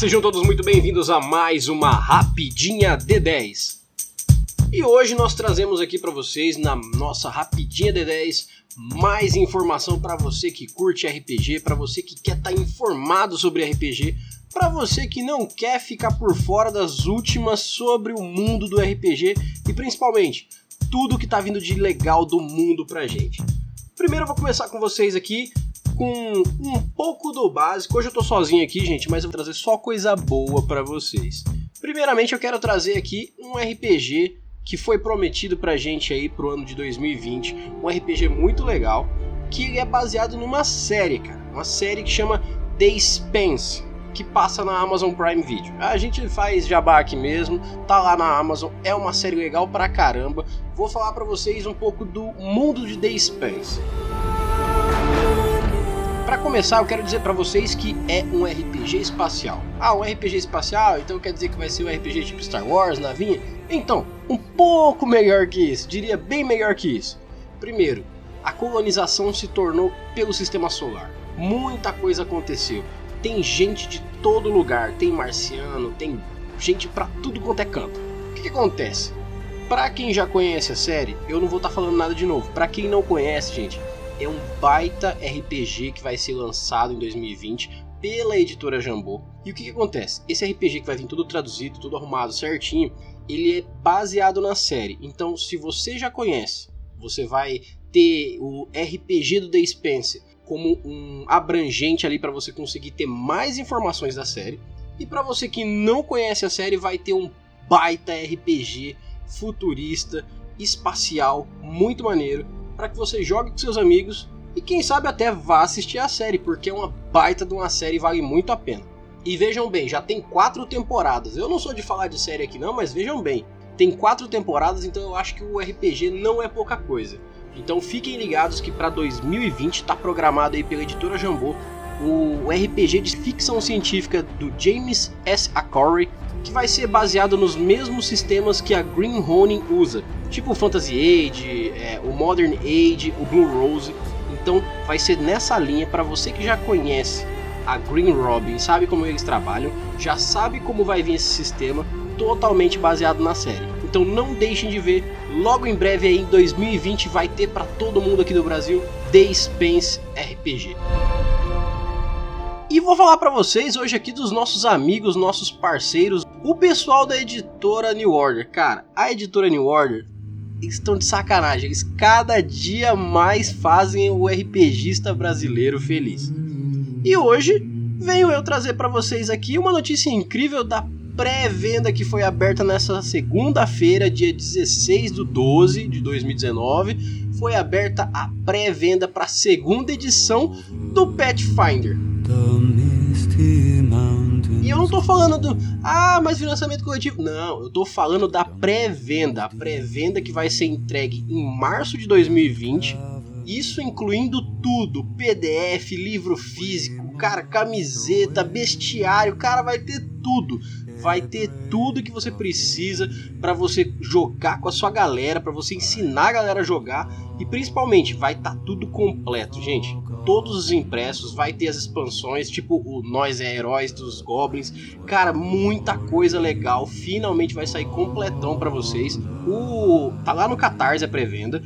sejam todos muito bem-vindos a mais uma Rapidinha D10. E hoje nós trazemos aqui para vocês, na nossa Rapidinha D10, mais informação para você que curte RPG, para você que quer estar tá informado sobre RPG, para você que não quer ficar por fora das últimas sobre o mundo do RPG e principalmente tudo que está vindo de legal do mundo pra gente. Primeiro eu vou começar com vocês aqui com um pouco do básico. Hoje eu tô sozinho aqui, gente, mas eu vou trazer só coisa boa para vocês. Primeiramente, eu quero trazer aqui um RPG que foi prometido pra gente aí pro ano de 2020, um RPG muito legal, que é baseado numa série, cara, uma série que chama The Spence, que passa na Amazon Prime Video. A gente faz jabá aqui mesmo, tá lá na Amazon, é uma série legal pra caramba. Vou falar para vocês um pouco do mundo de The Spence. Começar, eu quero dizer para vocês que é um RPG espacial. Ah, um RPG espacial, então quer dizer que vai ser um RPG tipo Star Wars, navinha? Então, um pouco melhor que isso, diria bem melhor que isso. Primeiro, a colonização se tornou pelo sistema solar. Muita coisa aconteceu. Tem gente de todo lugar, tem marciano, tem gente para tudo quanto é canto. O que, que acontece? Para quem já conhece a série, eu não vou estar tá falando nada de novo. Para quem não conhece, gente, é um baita RPG que vai ser lançado em 2020 pela editora Jambô. E o que, que acontece? Esse RPG que vai vir tudo traduzido, tudo arrumado certinho, ele é baseado na série. Então, se você já conhece, você vai ter o RPG do The Spencer como um abrangente ali para você conseguir ter mais informações da série. E para você que não conhece a série, vai ter um baita RPG futurista, espacial, muito maneiro para que você jogue com seus amigos e quem sabe até vá assistir a série, porque é uma baita de uma série e vale muito a pena. E vejam bem, já tem quatro temporadas. Eu não sou de falar de série aqui não, mas vejam bem, tem quatro temporadas, então eu acho que o RPG não é pouca coisa. Então fiquem ligados que para 2020 está programado aí pela editora Jambô o RPG de ficção científica do James S. Acorey, que vai ser baseado nos mesmos sistemas que a Green Ronin usa, tipo o Fantasy Age, é, o Modern Age, o Blue Rose. Então vai ser nessa linha para você que já conhece a Green Robin, sabe como eles trabalham, já sabe como vai vir esse sistema, totalmente baseado na série. Então não deixem de ver, logo em breve aí em 2020 vai ter para todo mundo aqui do Brasil The Spence RPG. E vou falar para vocês hoje aqui dos nossos amigos, nossos parceiros, o pessoal da editora New Order. Cara, a editora New Order estão de sacanagem. Eles cada dia mais fazem o RPGista brasileiro feliz. E hoje venho eu trazer para vocês aqui uma notícia incrível da pré-venda que foi aberta nessa segunda-feira, dia 16 do 12 de 2019. Foi aberta a pré-venda para a segunda edição do Pathfinder. Não tô falando do. Ah, mas financiamento coletivo. Não, eu tô falando da pré-venda. A pré-venda que vai ser entregue em março de 2020. Isso incluindo tudo: PDF, livro físico, cara, camiseta, bestiário, cara, vai ter tudo vai ter tudo que você precisa para você jogar com a sua galera, para você ensinar a galera a jogar e principalmente vai estar tá tudo completo, gente. Todos os impressos, vai ter as expansões, tipo o Nós é Heróis dos Goblins. Cara, muita coisa legal. Finalmente vai sair completão para vocês. O tá lá no Catarse a pré-venda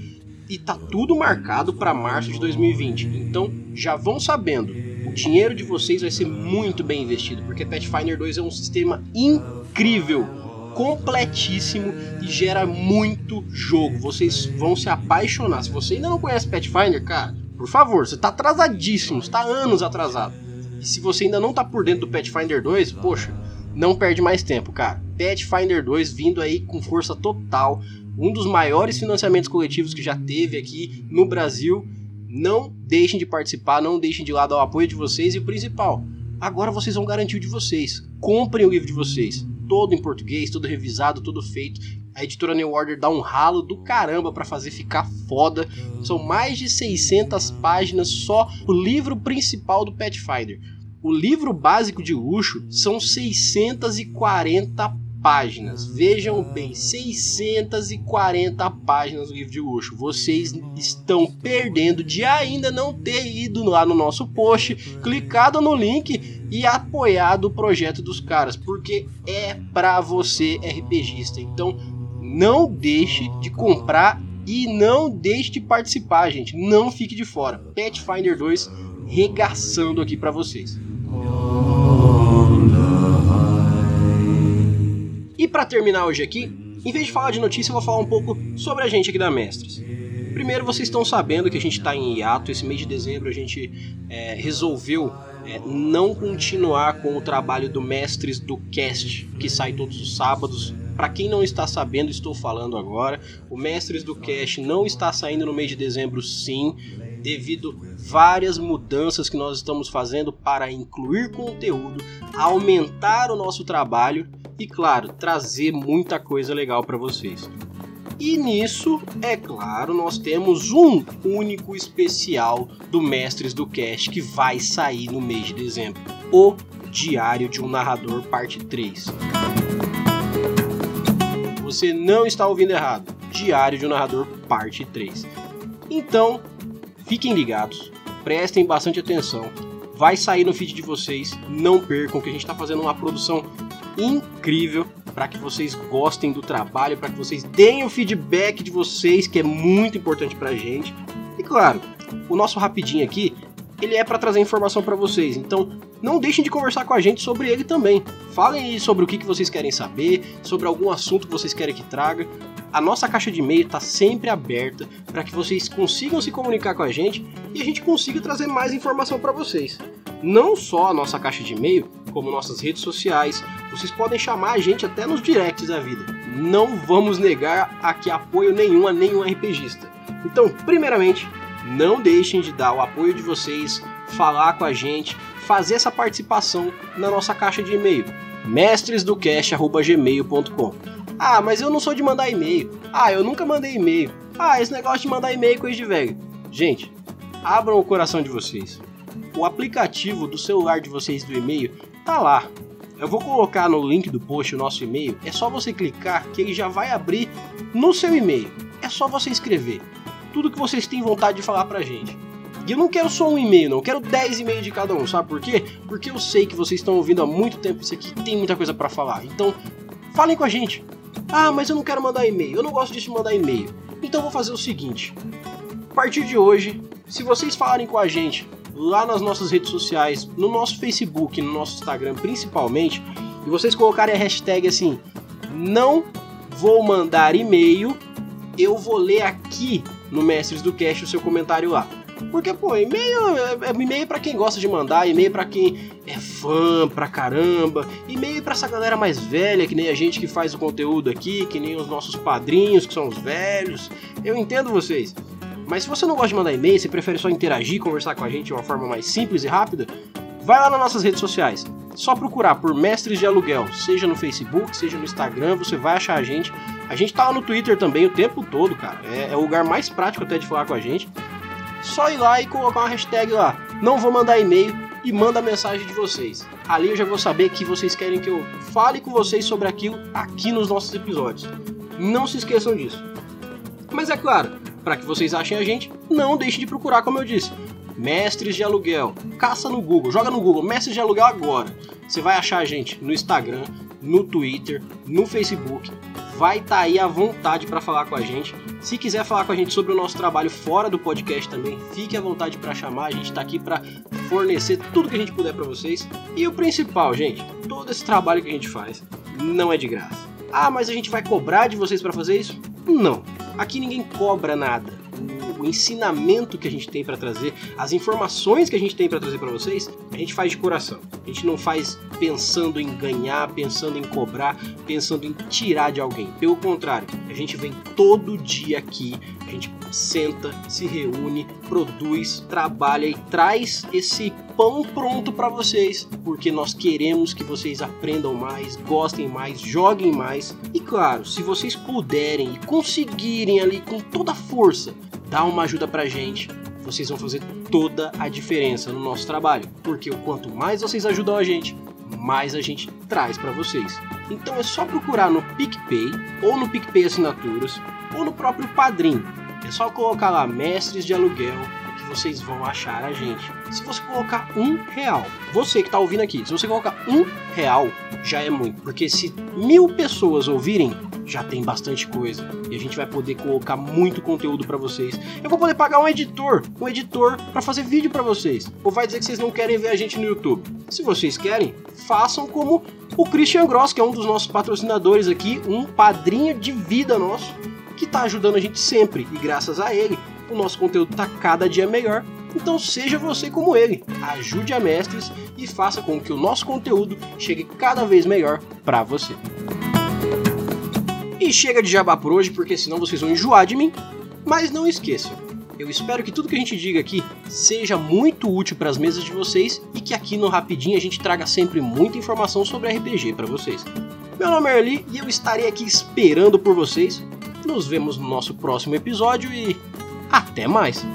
e tá tudo marcado para março de 2020. Então, já vão sabendo dinheiro de vocês vai ser muito bem investido, porque Pathfinder 2 é um sistema incrível, completíssimo e gera muito jogo. Vocês vão se apaixonar. Se você ainda não conhece Pathfinder, cara, por favor, você está atrasadíssimo, está anos atrasado. E se você ainda não está por dentro do Pathfinder 2, poxa, não perde mais tempo, cara. Pathfinder 2 vindo aí com força total, um dos maiores financiamentos coletivos que já teve aqui no Brasil não deixem de participar, não deixem de lado o apoio de vocês e o principal, agora vocês vão garantir o de vocês. Comprem o livro de vocês, todo em português, todo revisado, tudo feito. A editora New Order dá um ralo do caramba para fazer ficar foda. São mais de 600 páginas só o livro principal do Pathfinder. O livro básico de luxo são 640 páginas. Vejam bem, 640 páginas do livro de luxo. Vocês estão perdendo de ainda não ter ido lá no nosso post, clicado no link e apoiado o projeto dos caras, porque é para você RPGista. Então, não deixe de comprar e não deixe de participar, gente. Não fique de fora. Pathfinder 2 regaçando aqui para vocês. Para terminar hoje aqui, em vez de falar de notícia, eu vou falar um pouco sobre a gente aqui da Mestres. Primeiro, vocês estão sabendo que a gente está em hiato. Esse mês de dezembro a gente é, resolveu é, não continuar com o trabalho do Mestres do Cast, que sai todos os sábados. Para quem não está sabendo, estou falando agora. O Mestres do Cast não está saindo no mês de dezembro, sim, devido várias mudanças que nós estamos fazendo para incluir conteúdo, aumentar o nosso trabalho e, claro, trazer muita coisa legal para vocês. E nisso, é claro, nós temos um único especial do Mestres do Cast que vai sair no mês de dezembro: O Diário de um Narrador, parte 3. Você não está ouvindo errado. Diário de um Narrador, parte 3. Então, fiquem ligados, prestem bastante atenção. Vai sair no feed de vocês, não percam que a gente está fazendo uma produção incrível para que vocês gostem do trabalho, para que vocês deem o feedback de vocês, que é muito importante para a gente. E claro, o nosso rapidinho aqui, ele é para trazer informação para vocês. Então, não deixem de conversar com a gente sobre ele também. Falem aí sobre o que, vocês querem saber, sobre algum assunto que vocês querem que traga. A nossa caixa de e-mail está sempre aberta para que vocês consigam se comunicar com a gente e a gente consiga trazer mais informação para vocês. Não só a nossa caixa de e-mail, como nossas redes sociais. Vocês podem chamar a gente até nos directs da vida. Não vamos negar aqui apoio nenhum a nenhum RPGista. Então, primeiramente, não deixem de dar o apoio de vocês, falar com a gente, fazer essa participação na nossa caixa de e-mail mestresdocast@gmail.com. Ah, mas eu não sou de mandar e-mail. Ah, eu nunca mandei e-mail. Ah, esse negócio de mandar e-mail é coisa de velho. Gente, abram o coração de vocês. O aplicativo do celular de vocês do e-mail tá lá. Eu vou colocar no link do post o nosso e-mail. É só você clicar que ele já vai abrir no seu e-mail. É só você escrever tudo que vocês têm vontade de falar pra gente. E eu não quero só um e-mail, não. Eu quero 10 e-mails de cada um, sabe por quê? Porque eu sei que vocês estão ouvindo há muito tempo isso aqui tem muita coisa para falar. Então, falem com a gente. Ah, mas eu não quero mandar e-mail. Eu não gosto disso de mandar e-mail. Então vou fazer o seguinte. A partir de hoje, se vocês falarem com a gente lá nas nossas redes sociais, no nosso Facebook, no nosso Instagram principalmente, e vocês colocarem a hashtag assim, não vou mandar e-mail, eu vou ler aqui no Mestres do Cast o seu comentário lá. Porque, pô, e-mail é, é e-mail para quem gosta de mandar, e-mail para quem é fã pra caramba, e-mail para essa galera mais velha, que nem a gente que faz o conteúdo aqui, que nem os nossos padrinhos, que são os velhos. Eu entendo vocês. Mas se você não gosta de mandar e-mail, você prefere só interagir, conversar com a gente de uma forma mais simples e rápida, vai lá nas nossas redes sociais. Só procurar por Mestres de Aluguel, seja no Facebook, seja no Instagram, você vai achar a gente. A gente tá lá no Twitter também o tempo todo, cara. É, é o lugar mais prático até de falar com a gente. Só ir lá e colocar uma hashtag lá. Não vou mandar e-mail e manda a mensagem de vocês. Ali eu já vou saber que vocês querem que eu fale com vocês sobre aquilo aqui nos nossos episódios. Não se esqueçam disso. Mas é claro, para que vocês achem a gente, não deixe de procurar, como eu disse. Mestres de Aluguel. Caça no Google, joga no Google, Mestres de Aluguel agora. Você vai achar a gente no Instagram, no Twitter, no Facebook. Vai estar tá aí à vontade para falar com a gente. Se quiser falar com a gente sobre o nosso trabalho fora do podcast também, fique à vontade para chamar. A gente está aqui para fornecer tudo que a gente puder para vocês. E o principal, gente, todo esse trabalho que a gente faz não é de graça. Ah, mas a gente vai cobrar de vocês para fazer isso? Não. Aqui ninguém cobra nada. O ensinamento que a gente tem para trazer, as informações que a gente tem para trazer para vocês, a gente faz de coração. A gente não faz pensando em ganhar, pensando em cobrar, pensando em tirar de alguém. Pelo contrário, a gente vem todo dia aqui, a gente senta, se reúne, produz, trabalha e traz esse pão pronto para vocês, porque nós queremos que vocês aprendam mais, gostem mais, joguem mais. E claro, se vocês puderem e conseguirem ali com toda a força dar uma ajuda pra gente, vocês vão fazer toda a diferença no nosso trabalho, porque o quanto mais vocês ajudam a gente, mais a gente traz para vocês. Então é só procurar no PicPay, ou no PicPay Assinaturas, ou no próprio Padrim. É só colocar lá Mestres de Aluguel que vocês vão achar a gente. Se você colocar um real, você que está ouvindo aqui, se você colocar um real, já é muito. Porque se mil pessoas ouvirem, já tem bastante coisa e a gente vai poder colocar muito conteúdo para vocês. Eu vou poder pagar um editor, um editor para fazer vídeo para vocês. Ou vai dizer que vocês não querem ver a gente no YouTube? Se vocês querem, façam como o Christian Gross, que é um dos nossos patrocinadores aqui, um padrinho de vida nosso, que está ajudando a gente sempre e graças a ele o nosso conteúdo está cada dia melhor. Então seja você como ele, ajude a mestres e faça com que o nosso conteúdo chegue cada vez melhor para você. E chega de jabá por hoje, porque senão vocês vão enjoar de mim. Mas não esqueçam, eu espero que tudo que a gente diga aqui seja muito útil para as mesas de vocês e que aqui no Rapidinho a gente traga sempre muita informação sobre RPG para vocês. Meu nome é Erli e eu estarei aqui esperando por vocês. Nos vemos no nosso próximo episódio e até mais!